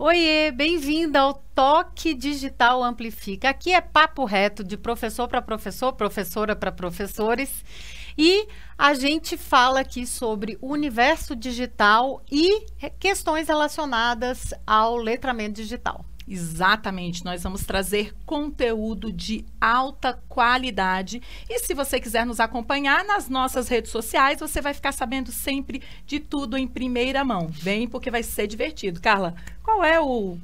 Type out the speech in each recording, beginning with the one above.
Oiê, bem-vinda ao Toque Digital Amplifica. Aqui é papo reto de professor para professor, professora para professores. E a gente fala aqui sobre o universo digital e questões relacionadas ao letramento digital. Exatamente, nós vamos trazer conteúdo de alta qualidade. E se você quiser nos acompanhar nas nossas redes sociais, você vai ficar sabendo sempre de tudo em primeira mão. Vem porque vai ser divertido. Carla, qual é o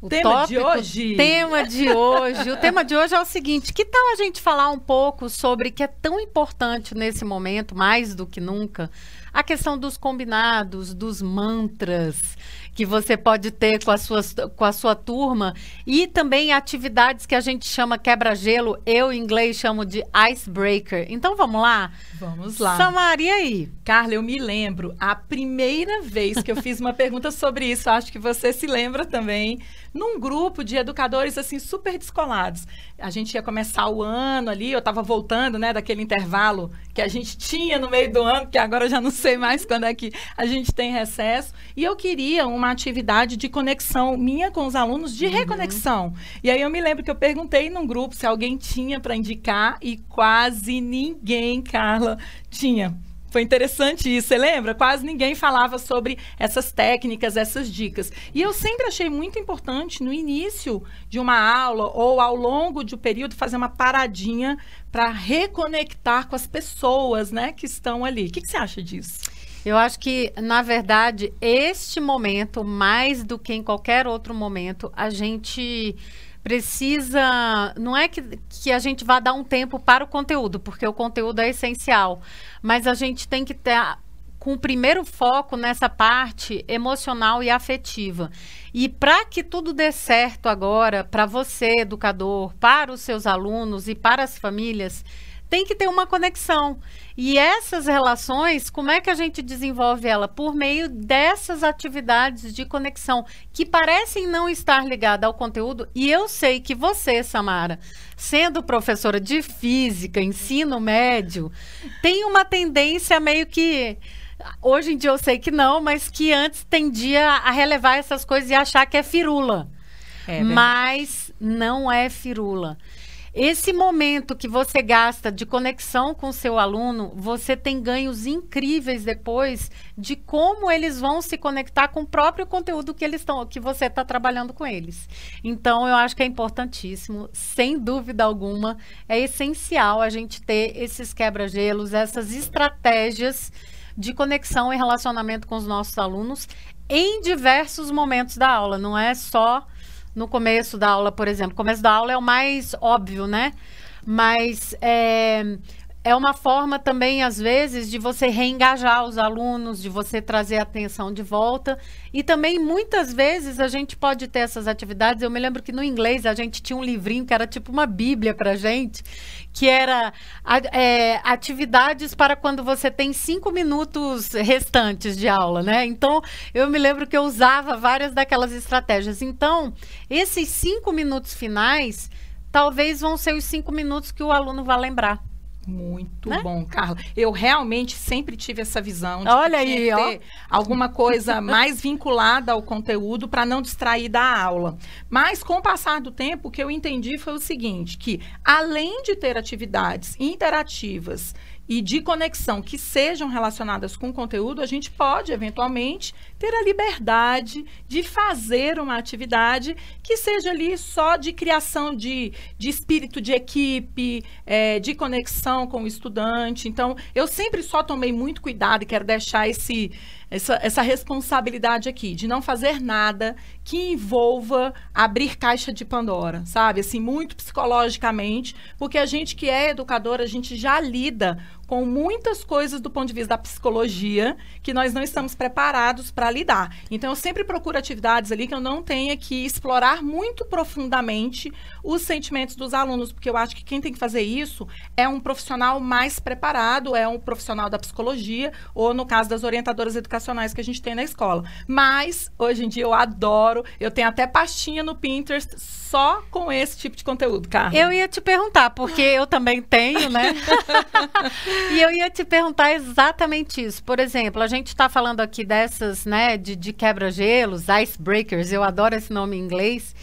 o tema tópico, de hoje? Tema de hoje. o tema de hoje é o seguinte: que tal a gente falar um pouco sobre que é tão importante nesse momento, mais do que nunca, a questão dos combinados, dos mantras que você pode ter com a sua, com a sua turma e também atividades que a gente chama quebra-gelo, eu em inglês chamo de icebreaker. Então vamos lá? Vamos lá. Samaria aí. Carla, eu me lembro a primeira vez que eu fiz uma pergunta sobre isso, acho que você se lembra também, num grupo de educadores assim super descolados. A gente ia começar o ano ali, eu estava voltando, né, daquele intervalo que a gente tinha no meio do ano, que agora eu já não sei mais quando é que a gente tem recesso, e eu queria uma atividade de conexão minha com os alunos de uhum. reconexão. E aí eu me lembro que eu perguntei num grupo se alguém tinha para indicar e quase ninguém, Carla, tinha. Foi interessante isso, você lembra? Quase ninguém falava sobre essas técnicas, essas dicas. E eu sempre achei muito importante, no início de uma aula ou ao longo de um período, fazer uma paradinha para reconectar com as pessoas né, que estão ali. O que, que você acha disso? Eu acho que, na verdade, este momento, mais do que em qualquer outro momento, a gente precisa. Não é que, que a gente vá dar um tempo para o conteúdo, porque o conteúdo é essencial, mas a gente tem que ter com o primeiro foco nessa parte emocional e afetiva. E para que tudo dê certo agora, para você, educador, para os seus alunos e para as famílias, tem que ter uma conexão. E essas relações, como é que a gente desenvolve ela? Por meio dessas atividades de conexão que parecem não estar ligadas ao conteúdo. E eu sei que você, Samara, sendo professora de física, ensino médio, tem uma tendência meio que hoje em dia eu sei que não, mas que antes tendia a relevar essas coisas e achar que é firula. É mas não é firula. Esse momento que você gasta de conexão com o seu aluno, você tem ganhos incríveis depois de como eles vão se conectar com o próprio conteúdo que eles estão, que você está trabalhando com eles. Então, eu acho que é importantíssimo, sem dúvida alguma, é essencial a gente ter esses quebra-gelos, essas estratégias de conexão e relacionamento com os nossos alunos em diversos momentos da aula. Não é só no começo da aula, por exemplo. O começo da aula é o mais óbvio, né? Mas é, é uma forma também, às vezes, de você reengajar os alunos, de você trazer a atenção de volta. E também, muitas vezes, a gente pode ter essas atividades. Eu me lembro que no inglês a gente tinha um livrinho que era tipo uma bíblia para gente, que era é, atividades para quando você tem cinco minutos restantes de aula, né? Então, eu me lembro que eu usava várias daquelas estratégias. Então, esses cinco minutos finais, talvez vão ser os cinco minutos que o aluno vai lembrar. Muito né? bom, Carla. Eu realmente sempre tive essa visão de Olha aí, ter ó. alguma coisa mais vinculada ao conteúdo para não distrair da aula. Mas com o passar do tempo, o que eu entendi foi o seguinte, que além de ter atividades interativas e de conexão que sejam relacionadas com o conteúdo, a gente pode, eventualmente, ter a liberdade de fazer uma atividade que seja ali só de criação de, de espírito de equipe, é, de conexão com o estudante. Então, eu sempre só tomei muito cuidado e quero deixar esse essa, essa responsabilidade aqui de não fazer nada que envolva abrir caixa de Pandora, sabe? Assim, muito psicologicamente, porque a gente que é educador, a gente já lida com muitas coisas do ponto de vista da psicologia que nós não estamos preparados para lidar. Então, eu sempre procuro atividades ali que eu não tenha que explorar muito profundamente os sentimentos dos alunos, porque eu acho que quem tem que fazer isso é um profissional mais preparado, é um profissional da psicologia, ou no caso das orientadoras educacionais que a gente tem na escola. Mas, hoje em dia, eu adoro, eu tenho até pastinha no Pinterest só com esse tipo de conteúdo, Carla. Eu ia te perguntar, porque eu também tenho, né? E eu ia te perguntar exatamente isso. Por exemplo, a gente está falando aqui dessas, né, de, de quebra-gelos, icebreakers, eu adoro esse nome em inglês.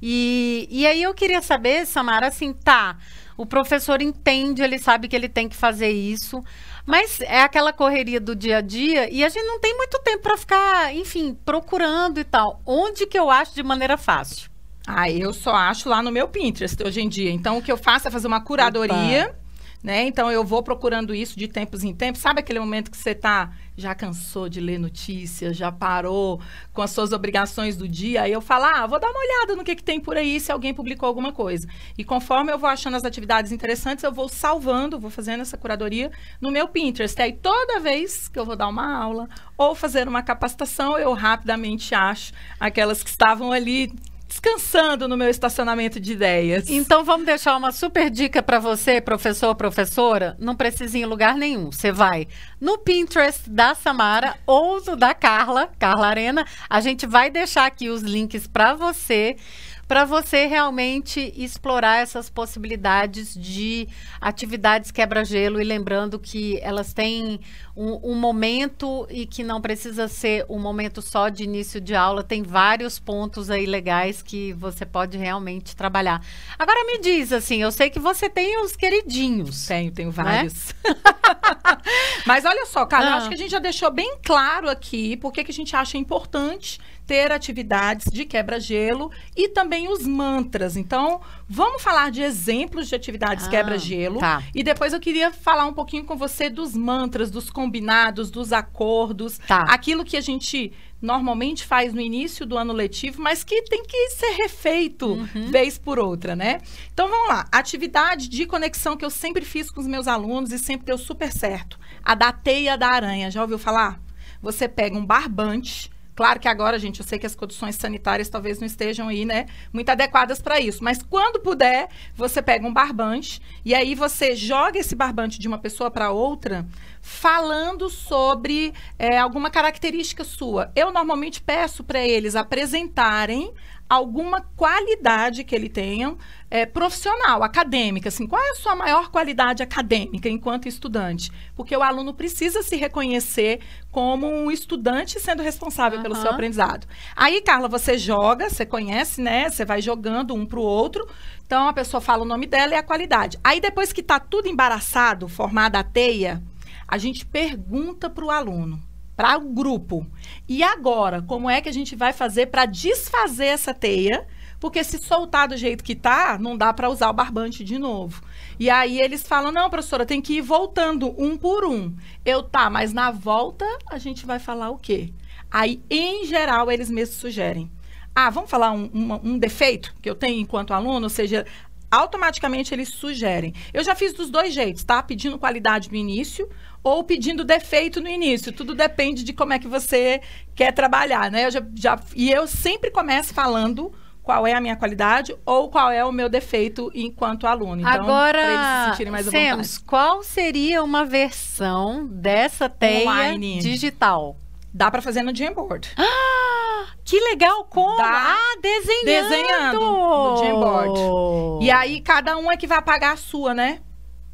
E, e aí eu queria saber, Samara, assim, tá, o professor entende, ele sabe que ele tem que fazer isso, mas é aquela correria do dia a dia e a gente não tem muito tempo para ficar, enfim, procurando e tal. Onde que eu acho de maneira fácil? Ah, eu só acho lá no meu Pinterest hoje em dia. Então, o que eu faço é fazer uma curadoria. Opa né? Então eu vou procurando isso de tempos em tempos. Sabe aquele momento que você tá já cansou de ler notícias, já parou com as suas obrigações do dia, aí eu falo: "Ah, vou dar uma olhada no que que tem por aí se alguém publicou alguma coisa". E conforme eu vou achando as atividades interessantes, eu vou salvando, vou fazendo essa curadoria no meu Pinterest. E aí toda vez que eu vou dar uma aula ou fazer uma capacitação, eu rapidamente acho aquelas que estavam ali descansando no meu estacionamento de ideias. Então vamos deixar uma super dica para você, professor, professora. Não precisa ir em lugar nenhum. Você vai no Pinterest da Samara ou no da Carla, Carla Arena. A gente vai deixar aqui os links para você para você realmente explorar essas possibilidades de atividades quebra-gelo e lembrando que elas têm um, um, momento e que não precisa ser um momento só de início de aula, tem vários pontos aí legais que você pode realmente trabalhar. Agora me diz assim, eu sei que você tem os queridinhos. Tenho, tenho né? vários. Né? Mas olha só, cara, ah. acho que a gente já deixou bem claro aqui porque que a gente acha importante ter atividades de quebra-gelo e também os mantras. Então, vamos falar de exemplos de atividades ah, quebra-gelo. Tá. E depois eu queria falar um pouquinho com você dos mantras, dos combinados, dos acordos. Tá. Aquilo que a gente normalmente faz no início do ano letivo, mas que tem que ser refeito uhum. vez por outra, né? Então vamos lá. Atividade de conexão que eu sempre fiz com os meus alunos e sempre deu super certo. A da teia da aranha. Já ouviu falar? Você pega um barbante Claro que agora, gente, eu sei que as condições sanitárias talvez não estejam aí, né, muito adequadas para isso. Mas quando puder, você pega um barbante e aí você joga esse barbante de uma pessoa para outra, falando sobre é, alguma característica sua. Eu normalmente peço para eles apresentarem alguma qualidade que ele tenham é, profissional, acadêmica. Assim, qual é a sua maior qualidade acadêmica enquanto estudante? Porque o aluno precisa se reconhecer como um estudante sendo responsável uhum. pelo seu aprendizado. Aí, Carla, você joga, você conhece, né? Você vai jogando um para o outro. Então, a pessoa fala o nome dela e a qualidade. Aí, depois que está tudo embaraçado, formada a teia, a gente pergunta para o aluno para o grupo. E agora, como é que a gente vai fazer para desfazer essa teia? Porque se soltar do jeito que tá, não dá para usar o barbante de novo. E aí eles falam: "Não, professora, tem que ir voltando um por um". Eu tá, mas na volta a gente vai falar o quê? Aí, em geral, eles mesmos sugerem. Ah, vamos falar um, um, um defeito que eu tenho enquanto aluno, ou seja, automaticamente eles sugerem. Eu já fiz dos dois jeitos, tá? Pedindo qualidade no início ou pedindo defeito no início. Tudo depende de como é que você quer trabalhar, né? Eu já, já, e eu sempre começo falando qual é a minha qualidade ou qual é o meu defeito enquanto aluno. Então, Agora, eles se sentirem mais Semos, qual seria uma versão dessa teia Online. digital? Dá para fazer no Jamboard. Ah, que legal! Como? Dá ah, desenhando! Desenhando no Jamboard. E aí, cada um é que vai apagar a sua, né?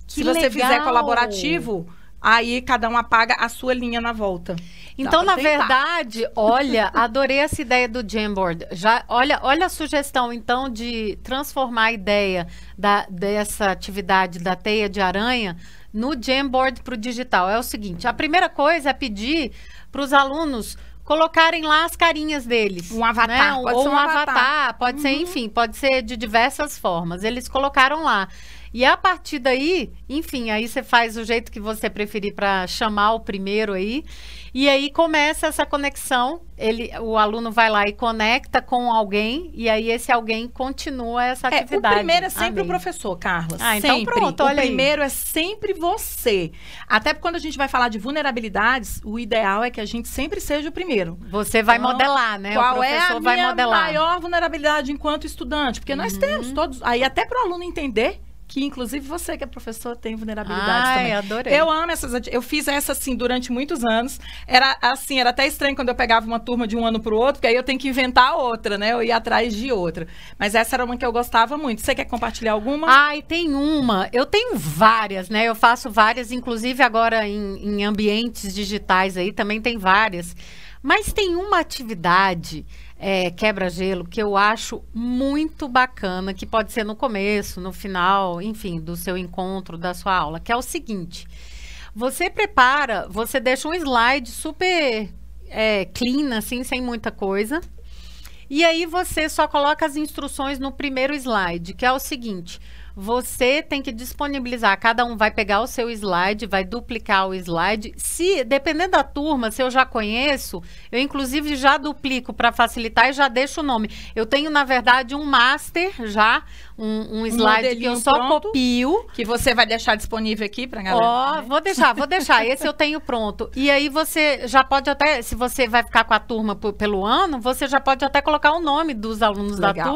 Que Se você legal. fizer colaborativo, aí cada um apaga a sua linha na volta. Então, na tentar. verdade, olha, adorei essa ideia do Jamboard. Já, olha, olha a sugestão, então, de transformar a ideia da, dessa atividade da teia de aranha no Jamboard para o digital. É o seguinte: a primeira coisa é pedir para os alunos colocarem lá as carinhas deles. Um avatar. Né? Pode Ou ser um, um avatar. avatar. Pode uhum. ser, enfim, pode ser de diversas formas. Eles colocaram lá. E a partir daí, enfim, aí você faz o jeito que você preferir para chamar o primeiro aí. E aí começa essa conexão. Ele, o aluno vai lá e conecta com alguém, e aí esse alguém continua essa é, atividade. O primeiro é sempre Amém. o professor, Carla. Ah, então sempre. pronto, olha O primeiro aí. é sempre você. Até porque quando a gente vai falar de vulnerabilidades, o ideal é que a gente sempre seja o primeiro. Você vai então, modelar, né? Qual é a minha maior vulnerabilidade enquanto estudante? Porque nós uhum. temos todos. Aí até para o aluno entender que inclusive você que é professor tem vulnerabilidade Ai, também. adorei. Eu amo essas, eu fiz essa assim durante muitos anos. Era assim, era até estranho quando eu pegava uma turma de um ano para o outro, porque aí eu tenho que inventar outra, né? Eu ia atrás de outra. Mas essa era uma que eu gostava muito. Você quer compartilhar alguma? Ai, tem uma. Eu tenho várias, né? Eu faço várias, inclusive agora em, em ambientes digitais aí também tem várias. Mas tem uma atividade é, quebra-gelo que eu acho muito bacana, que pode ser no começo, no final, enfim, do seu encontro, da sua aula, que é o seguinte: você prepara, você deixa um slide super é, clean, assim, sem muita coisa. E aí você só coloca as instruções no primeiro slide, que é o seguinte: você tem que disponibilizar, cada um vai pegar o seu slide, vai duplicar o slide. Se, dependendo da turma, se eu já conheço, eu inclusive já duplico para facilitar e já deixo o nome. Eu tenho, na verdade, um master já, um, um slide que eu só pronto? copio. Que você vai deixar disponível aqui pra galera. Ó, vou deixar, vou deixar. Esse eu tenho pronto. E aí você já pode até, se você vai ficar com a turma por- pelo ano, você já pode até colocar o nome dos alunos da Legal.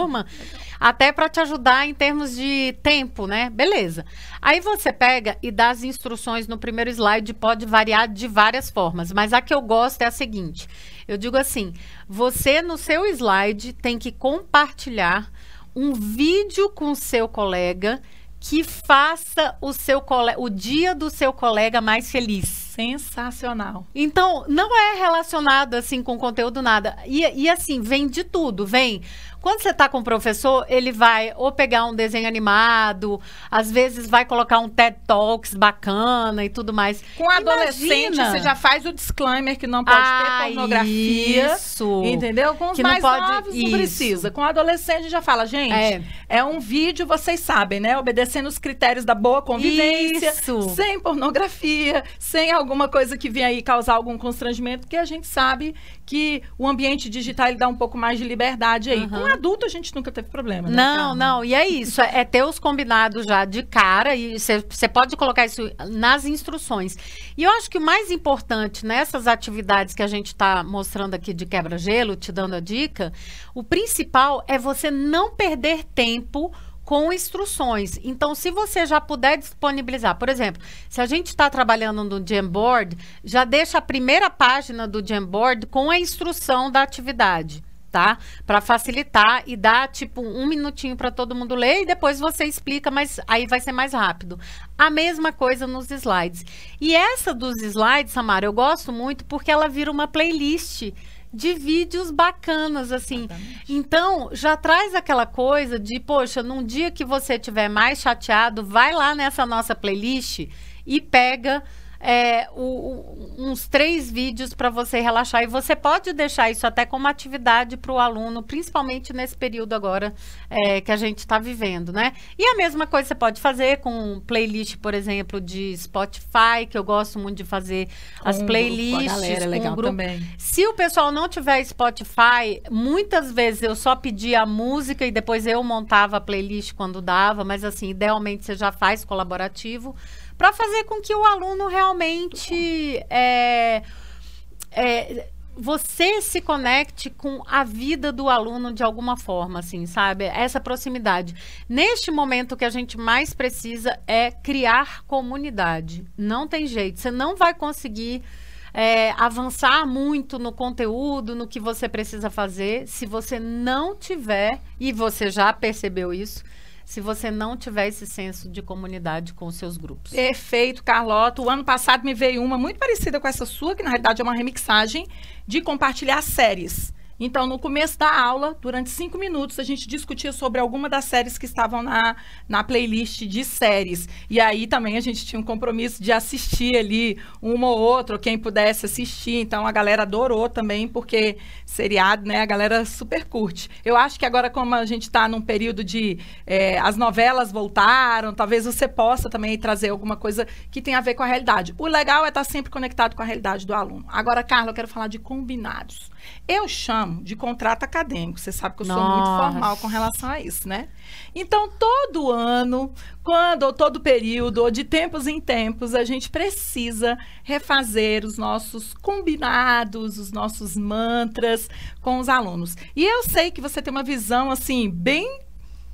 Até para te ajudar em termos de tempo, né? Beleza. Aí você pega e dá as instruções no primeiro slide, pode variar de várias formas, mas a que eu gosto é a seguinte. Eu digo assim: você no seu slide tem que compartilhar um vídeo com seu colega que faça o seu cole... o dia do seu colega mais feliz. Sensacional. Então, não é relacionado assim com conteúdo nada. E, e assim, vem de tudo, vem. Quando você está com o professor, ele vai ou pegar um desenho animado, às vezes vai colocar um TED Talks bacana e tudo mais. Com adolescente, Imagina. você já faz o disclaimer que não pode Ah, ter pornografia. Isso. Entendeu? Com os Que não mais pode- novos não isso. precisa. Com adolescente já fala, gente, É. é. um vídeo, vocês sabem, né? Obedecendo os critérios da boa convivência, Isso. sem pornografia, sem alguma coisa que venha aí causar algum constrangimento, porque a gente sabe que o ambiente digital ele dá um pouco mais de liberdade aí. Uhum. Com adulto a gente nunca teve problema, né? Não, não, e é isso, é é ter os combinados já de cara e você pode colocar isso nas instruções. E eu acho que o mais importante nessas atividades que a gente está mostrando aqui de quebra-gelo, te dando a dica, o principal é você não perder tempo com instruções. Então, se você já puder disponibilizar, por exemplo, se a gente está trabalhando no Jamboard, já deixa a primeira página do Jamboard com a instrução da atividade tá? Para facilitar e dar tipo um minutinho para todo mundo ler e depois você explica, mas aí vai ser mais rápido. A mesma coisa nos slides. E essa dos slides, Samara, eu gosto muito porque ela vira uma playlist de vídeos bacanas assim. Então, já traz aquela coisa de, poxa, num dia que você estiver mais chateado, vai lá nessa nossa playlist e pega é, o- uns três vídeos para você relaxar. E você pode deixar isso até como atividade para o aluno, principalmente nesse período agora é, que a gente está vivendo, né? E a mesma coisa você pode fazer com playlist, por exemplo, de Spotify, que eu gosto muito de fazer Com as grupo, playlists. a galera, é legal grupo. também. Se o pessoal não tiver Spotify, muitas vezes eu só pedia a música e depois eu montava a playlist quando dava, mas assim, idealmente você já faz colaborativo para fazer com que o aluno realmente é, é, você se conecte com a vida do aluno de alguma forma, assim, sabe? Essa proximidade. Neste momento, o que a gente mais precisa é criar comunidade. Não tem jeito. Você não vai conseguir é, avançar muito no conteúdo, no que você precisa fazer, se você não tiver, e você já percebeu isso, se você não tiver esse senso de comunidade com os seus grupos. Perfeito, Carlota. O ano passado me veio uma muito parecida com essa sua, que na realidade é uma remixagem de compartilhar séries. Então, no começo da aula, durante cinco minutos, a gente discutia sobre alguma das séries que estavam na, na playlist de séries. E aí também a gente tinha um compromisso de assistir ali uma ou outra, quem pudesse assistir. Então, a galera adorou também, porque seriado, né, a galera super curte. Eu acho que agora, como a gente está num período de. eh, as novelas voltaram, talvez você possa também trazer alguma coisa que tenha a ver com a realidade. O legal é estar sempre conectado com a realidade do aluno. Agora, Carla, eu quero falar de combinados. Eu chamo de contrato acadêmico. Você sabe que eu sou muito Nossa. formal com relação a isso, né? Então, todo ano, quando ou todo período, ou de tempos em tempos, a gente precisa refazer os nossos combinados, os nossos mantras com os alunos. E eu sei que você tem uma visão assim bem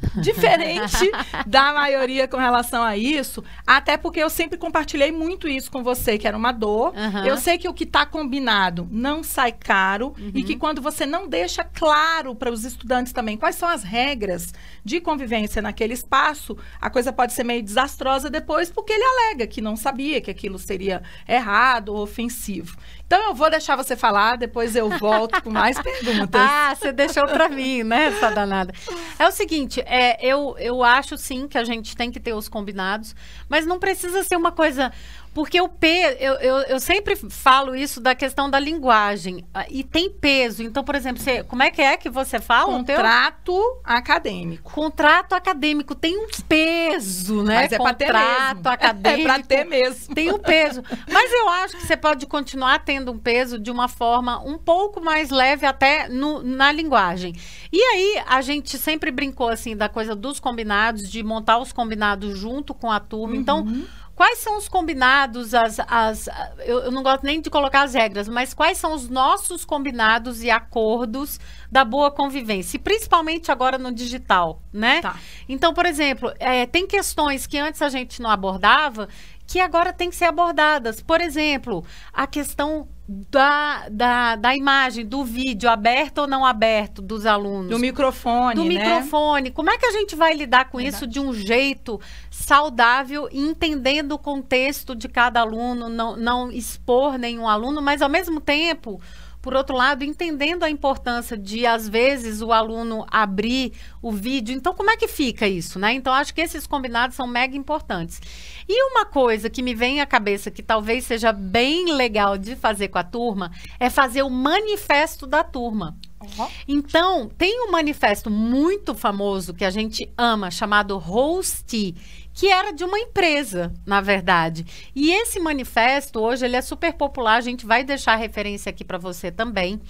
diferente da maioria com relação a isso, até porque eu sempre compartilhei muito isso com você, que era uma dor. Uhum. Eu sei que o que está combinado não sai caro Uhum. e que quando você não deixa claro para os estudantes também quais são as regras de convivência naquele espaço, a coisa pode ser meio desastrosa depois, porque ele alega que não sabia que aquilo seria errado ou ofensivo. Então eu vou deixar você falar, depois eu volto com mais perguntas. Ah, você deixou para mim, né, essa danada. É o seguinte, é, eu, eu acho sim que a gente tem que ter os combinados, mas não precisa ser uma coisa. Porque o P, eu, eu, eu sempre falo isso da questão da linguagem. ah, E tem peso. Então, por exemplo, você, como é que é que você fala? Contrato acadêmico. Contrato acadêmico tem um peso, né? Mas é Contrato acadêmico. É para ter mesmo. Tem um peso. Mas eu acho que você pode continuar tendo um peso de uma forma um pouco mais leve até no- na linguagem. E aí, a gente sempre brincou assim da coisa dos combinados, de montar os combinados junto com a turma. Então, quais são os combinados, as. as eu, eu não gosto nem de colocar as regras, mas quais são os nossos combinados e acordos da boa convivência? E principalmente agora no digital, né? Tá. Então, por exemplo, é, tem questões que antes a gente não abordava que agora tem que ser abordadas. Por exemplo, a questão da, da, da imagem, do vídeo, aberto ou não aberto dos alunos. Do microfone, Do né? microfone. Como é que a gente vai lidar com Verdade. isso de um jeito saudável, entendendo o contexto de cada aluno, não, não expor nenhum aluno, mas ao mesmo tempo, por outro lado, entendendo a importância de, às vezes, o aluno abrir o vídeo. Então, como é que fica isso, né? Então, acho que esses combinados são mega importantes. E uma coisa que me vem à cabeça, que talvez seja bem legal de fazer com a turma, é fazer o manifesto da turma. Ó. Então, tem um manifesto muito famoso que a gente ama, chamado Host, que era de uma empresa, na verdade. E esse manifesto, hoje, ele é super popular, a gente vai deixar a referência aqui para você também.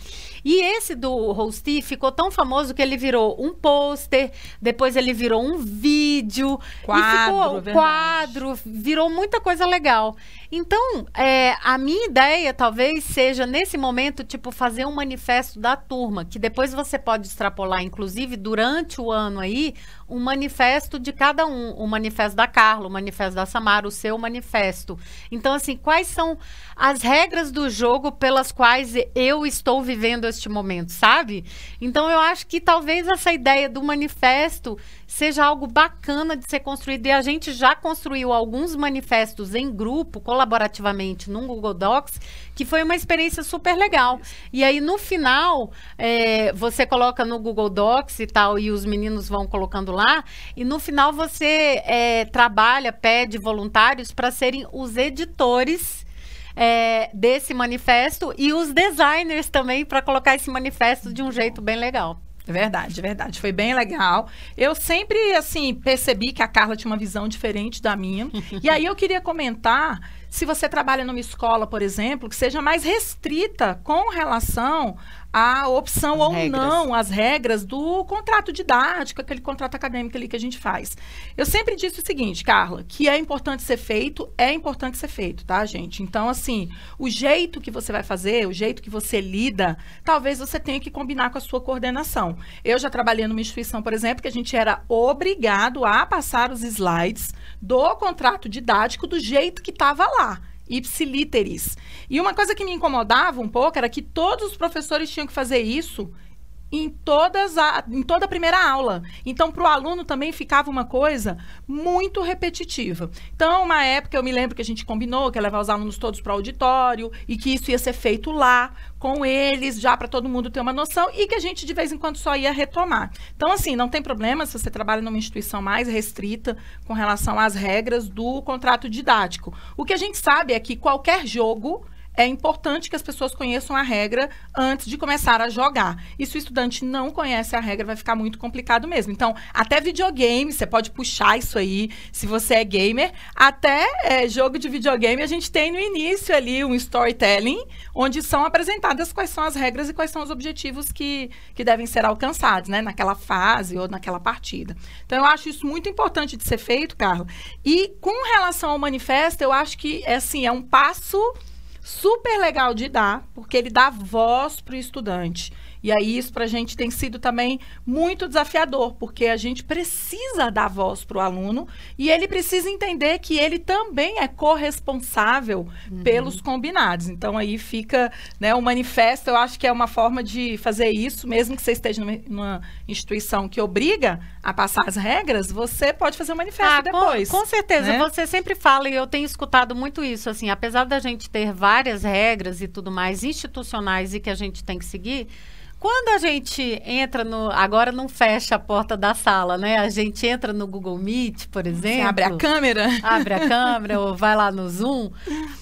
E esse do Host ficou tão famoso que ele virou um pôster, depois ele virou um vídeo, Quadro, e ficou verdade. quadro, virou muita coisa legal. Então, é, a minha ideia talvez seja, nesse momento, tipo, fazer um manifesto da turma, que depois você pode extrapolar, inclusive, durante o ano aí, um manifesto de cada um. O manifesto da Carla, o manifesto da Samara, o seu manifesto. Então, assim, quais são as regras do jogo pelas quais eu estou vivendo este momento, sabe? Então, eu acho que talvez essa ideia do manifesto seja algo bacana de ser construído. E a gente já construiu alguns manifestos em grupo, colaborativamente, no Google Docs, que foi uma experiência super legal. E aí, no final, é, você coloca no Google Docs e tal, e os meninos vão colocando lá, e no final você é, trabalha, pede voluntários para serem os editores. é, desse manifesto e os designers também para colocar esse manifesto de um jeito bem legal. Verdade, verdade. Foi bem legal. Eu sempre, assim, percebi que a Carla tinha uma visão diferente da minha. e aí eu queria comentar, se você trabalha numa escola, por exemplo, que seja mais restrita com relação à opção As ou regras. não, as regras do contrato didático, aquele contrato acadêmico ali que a gente faz. Eu sempre disse o seguinte, Carla, que é importante ser feito, é importante ser feito, tá, gente? Então, assim, o jeito que você vai fazer, o jeito que você lida, talvez você tenha que combinar com a sua coordenação. Eu já trabalhei numa instituição, por exemplo, que a gente era obrigado a passar os slides do contrato didático do jeito que estava lá. Ipsiliteris. E uma coisa que me incomodava um pouco era que todos os professores tinham que fazer isso em, todas a, em toda a primeira aula. Então, para o aluno também ficava uma coisa muito repetitiva. Então, uma época eu me lembro que a gente combinou que ia levar os alunos todos para o auditório e que isso ia ser feito lá com eles, já para todo mundo ter uma noção e que a gente de vez em quando só ia retomar. Então, assim, não tem problema se você trabalha numa instituição mais restrita com relação às regras do contrato didático. O que a gente sabe é que qualquer jogo é importante que as pessoas conheçam a regra antes de começar a jogar. E se o estudante não conhece a regra, vai ficar muito complicado mesmo. Então, até videogame, você pode puxar isso aí, se você é gamer. Até é, jogo de videogame, a gente tem no início ali um storytelling, onde são apresentadas quais são as regras e quais são os objetivos que, que devem ser alcançados, né? Naquela fase ou naquela partida. Então, eu acho isso muito importante de ser feito, Carla. E com relação ao manifesto, eu acho que, é, assim, é um passo super legal de dar, porque ele dá voz para o estudante. E aí isso para a gente tem sido também muito desafiador, porque a gente precisa dar voz para o aluno e ele precisa entender que ele também é corresponsável uhum. pelos combinados. Então aí fica né, o manifesto, eu acho que é uma forma de fazer isso, mesmo que você esteja numa, instituição que obriga a passar as regras, você pode fazer o um manifesto ah, depois. Com, com certeza, né? você sempre fala, e eu tenho escutado muito isso, assim, apesar da gente ter várias regras e tudo mais institucionais e que a gente tem que seguir, quando a gente entra no. Agora não fecha a porta da sala, né? A gente entra no Google Meet, por exemplo. Você abre a câmera. Abre a câmera ou vai lá no Zoom.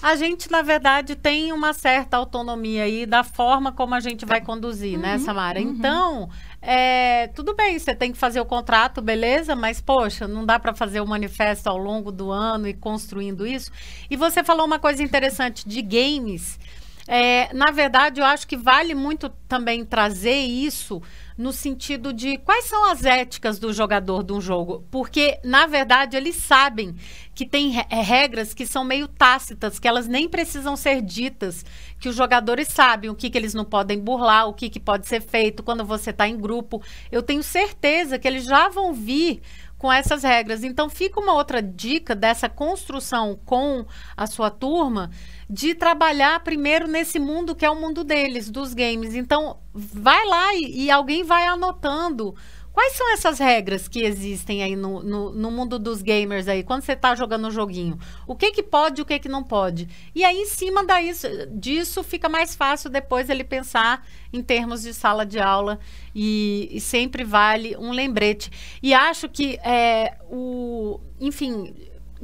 A gente, na verdade, tem uma certa autonomia aí da forma como a gente vai conduzir, né, uhum, né, Samara? Uhum. Então. É, tudo bem, você tem que fazer o contrato, beleza, mas poxa, não dá para fazer o manifesto ao longo do ano e construindo isso. E você falou uma coisa interessante de games. É, na verdade, eu acho que vale muito também trazer isso no sentido de quais são as éticas do jogador de um jogo. Porque, na verdade, eles sabem que tem é, regras que são meio tácitas, que elas nem precisam ser ditas, que os jogadores sabem o que, que eles não podem burlar, o que, que pode ser feito quando você está em grupo. Eu tenho certeza que eles já vão vir com essas regras. Então, fica uma outra dica dessa construção com a sua turma de trabalhar primeiro nesse mundo que é o mundo deles, dos games. Então, vai lá e, e alguém vai anotando Quais são essas regras que existem aí no, no, no mundo dos gamers aí, quando você está jogando um joguinho? O que que pode e o que que não pode? E aí, em cima daí, disso, fica mais fácil depois ele pensar em termos de sala de aula e, e sempre vale um lembrete. E acho que é, o... Enfim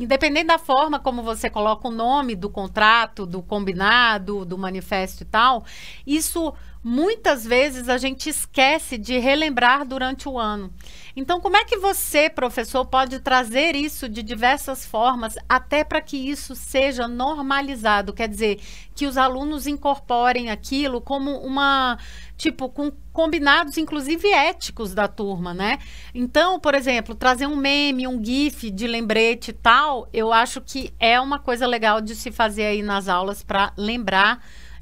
independente da forma como você coloca o nome do contrato, do combinado, do manifesto e tal, isso muitas vezes a gente esquece de relembrar durante o ano. Então, como é que você, professor, pode trazer isso de diversas formas até para que isso seja normalizado? Quer dizer, que os alunos incorporem aquilo como uma tipo, com combinados, inclusive éticos da turma, né? Então, por exemplo, trazer um meme, um GIF de lembrete e tal, eu acho que é uma coisa legal de se fazer aí nas aulas para lembrar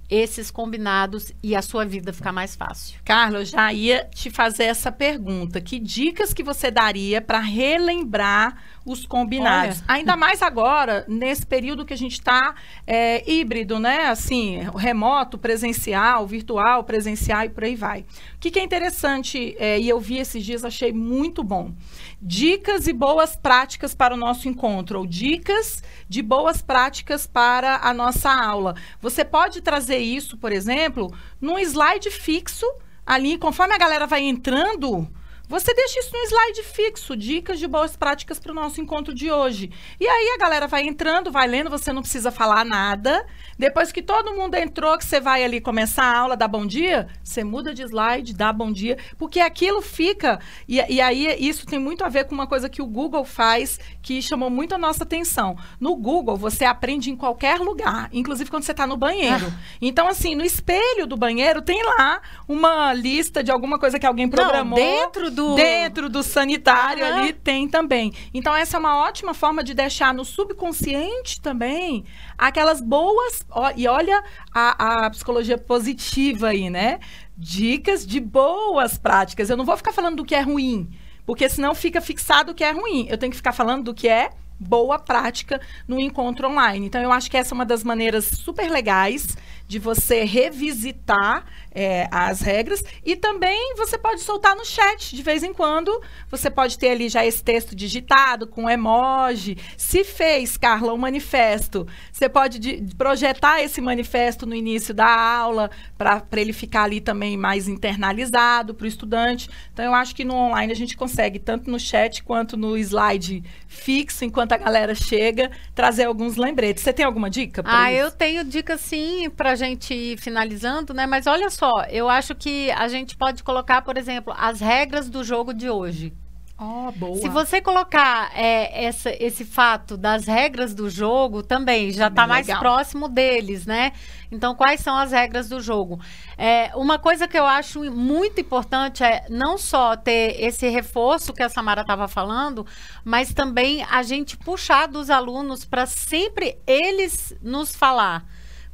esses combinados e a sua vida ficar mais fácil. Carlos, já ia te fazer essa pergunta. Que dicas que você daria para relembrar os combinados? Olha. Ainda mais agora, nesse período que a gente está é, híbrido, né? Assim, remoto, presencial, virtual, presencial e por aí vai. O que, que é interessante, é, e eu vi esses dias, achei muito bom. Dicas e boas práticas para o nosso encontro, ou dicas de boas práticas para a nossa aula. Você pode trazer isso, por exemplo, num slide fixo ali, conforme a galera vai entrando você deixa isso no slide fixo, dicas de boas práticas para o nosso encontro de hoje. E aí a galera vai entrando, vai lendo, você não precisa falar nada. Depois que todo mundo entrou, que você vai ali começar a aula, dar bom dia, você muda de slide, dá bom dia, porque aquilo fica. E, e aí isso tem muito a ver com uma coisa que o Google faz, que chamou muito a nossa atenção. No Google, você aprende em qualquer lugar, inclusive quando você está no banheiro. Ah. Então, assim, no espelho do banheiro tem lá uma lista de alguma coisa que alguém programou. Não, dentro do... Dentro do sanitário uhum. ali tem também. Então, essa é uma ótima forma de deixar no subconsciente também aquelas boas. Ó, e olha a, a psicologia positiva aí, né? Dicas de boas práticas. Eu não vou ficar falando do que é ruim, porque senão fica fixado o que é ruim. Eu tenho que ficar falando do que é boa prática no encontro online. Então, eu acho que essa é uma das maneiras super legais de você revisitar é, as regras e também você pode soltar no chat de vez em quando. Você pode ter ali já esse texto digitado com emoji. Se fez, Carla, um manifesto, você pode de, projetar esse manifesto no início da aula para ele ficar ali também mais internalizado para o estudante. Então, eu acho que no online a gente consegue, tanto no chat quanto no slide fixo, enquanto a galera chega, trazer alguns lembretes. Você tem alguma dica? Ah, isso? eu tenho dica sim para gente ir finalizando, né? Mas olha só, eu acho que a gente pode colocar, por exemplo, as regras do jogo de hoje. Oh, boa. Se você colocar é, essa, esse fato das regras do jogo, também já está mais próximo deles, né? Então, quais são as regras do jogo? É, uma coisa que eu acho muito importante é não só ter esse reforço que a Samara estava falando, mas também a gente puxar dos alunos para sempre eles nos falar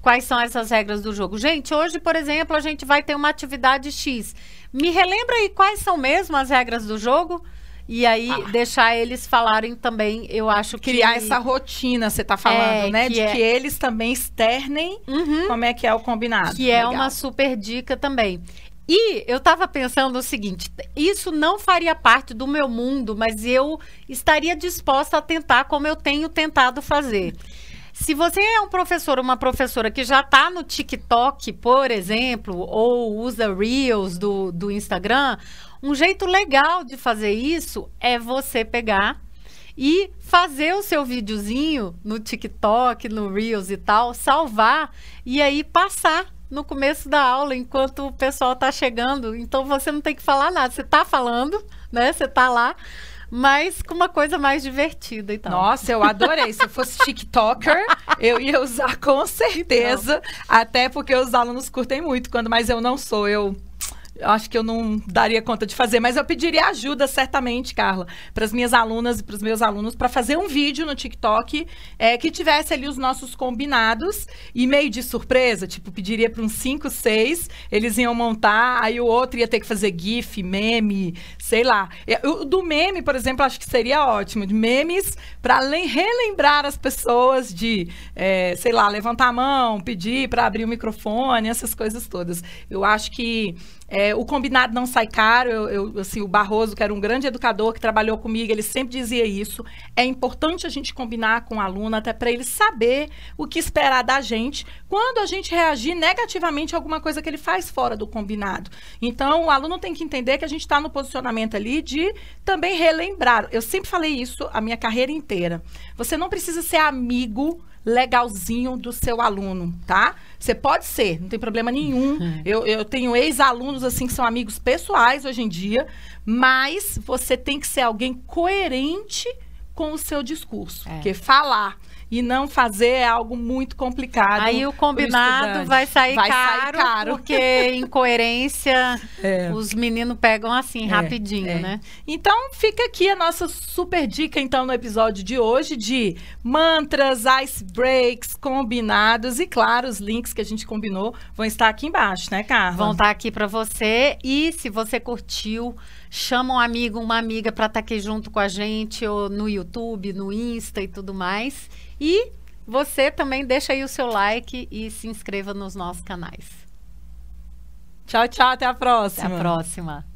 quais são essas regras do jogo. Gente, hoje, por exemplo, a gente vai ter uma atividade X. Me relembra aí quais são mesmo as regras do jogo? E aí, ah. deixar eles falarem também, eu acho que. Criar essa rotina, você está falando, é, né? De é... que eles também externem uhum. como é que é o combinado. Que é Legal. é uma super dica também. E eu estava pensando o seguinte: isso não faria parte do meu mundo, mas eu estaria disposta a tentar como eu tenho tentado fazer. Se você é um professor uma professora que já está no TikTok, por exemplo, ou usa Reels do, do Instagram, um jeito legal de fazer isso é você pegar e fazer o seu videozinho no TikTok, no Reels e tal, salvar e aí passar no começo da aula enquanto o pessoal está chegando. Então você não tem que falar nada, você está falando, né? Você está lá mas com uma coisa mais divertida e tal. Nossa, eu adorei. Se eu fosse TikToker, eu ia usar com certeza. Então. Até porque os alunos curtem muito, quando mas eu não sou, eu acho que eu não daria conta de fazer, mas eu pediria ajuda certamente, Carla, para as minhas alunas e para os meus alunos para fazer um vídeo no TikTok é, que tivesse ali os nossos combinados e meio de surpresa, tipo, pediria para uns 5, 6, eles iam montar, aí o outro ia ter que fazer GIF, meme, sei lá. O do meme, por exemplo, acho que seria ótimo, de memes para relembrar as pessoas de, é, sei lá, levantar a mão, pedir para abrir o microfone, essas coisas todas. Eu acho que é, o combinado não sai caro. Eu, eu, assim, o Barroso, que era um grande educador que trabalhou comigo, ele sempre dizia isso. É importante a gente combinar com o aluno, até para ele saber o que esperar da gente quando a gente reagir negativamente a alguma coisa que ele faz fora do combinado. Então, o aluno tem que entender que a gente está no posicionamento ali de também relembrar. Eu sempre falei isso a minha carreira inteira. Você não precisa ser amigo legalzinho do seu aluno, tá? Você pode ser, não tem problema nenhum. Uhum. Eu, eu tenho ex-alunos assim que são amigos pessoais hoje em dia, mas você tem que ser alguém coerente com o seu discurso. É. Porque falar e não fazer é algo muito complicado. Aí o combinado vai sair, vai caro, sair caro, porque incoerência é. os meninos pegam assim é, rapidinho, é. né? Então fica aqui a nossa super dica então no episódio de hoje de mantras, ice breaks, combinados e claro, os links que a gente combinou vão estar aqui embaixo, né, Carla? Vão estar aqui para você e se você curtiu chama um amigo, uma amiga para estar tá aqui junto com a gente, ou no YouTube, no Insta e tudo mais. E você também deixa aí o seu like e se inscreva nos nossos canais. Tchau, tchau, até a próxima. Até a próxima.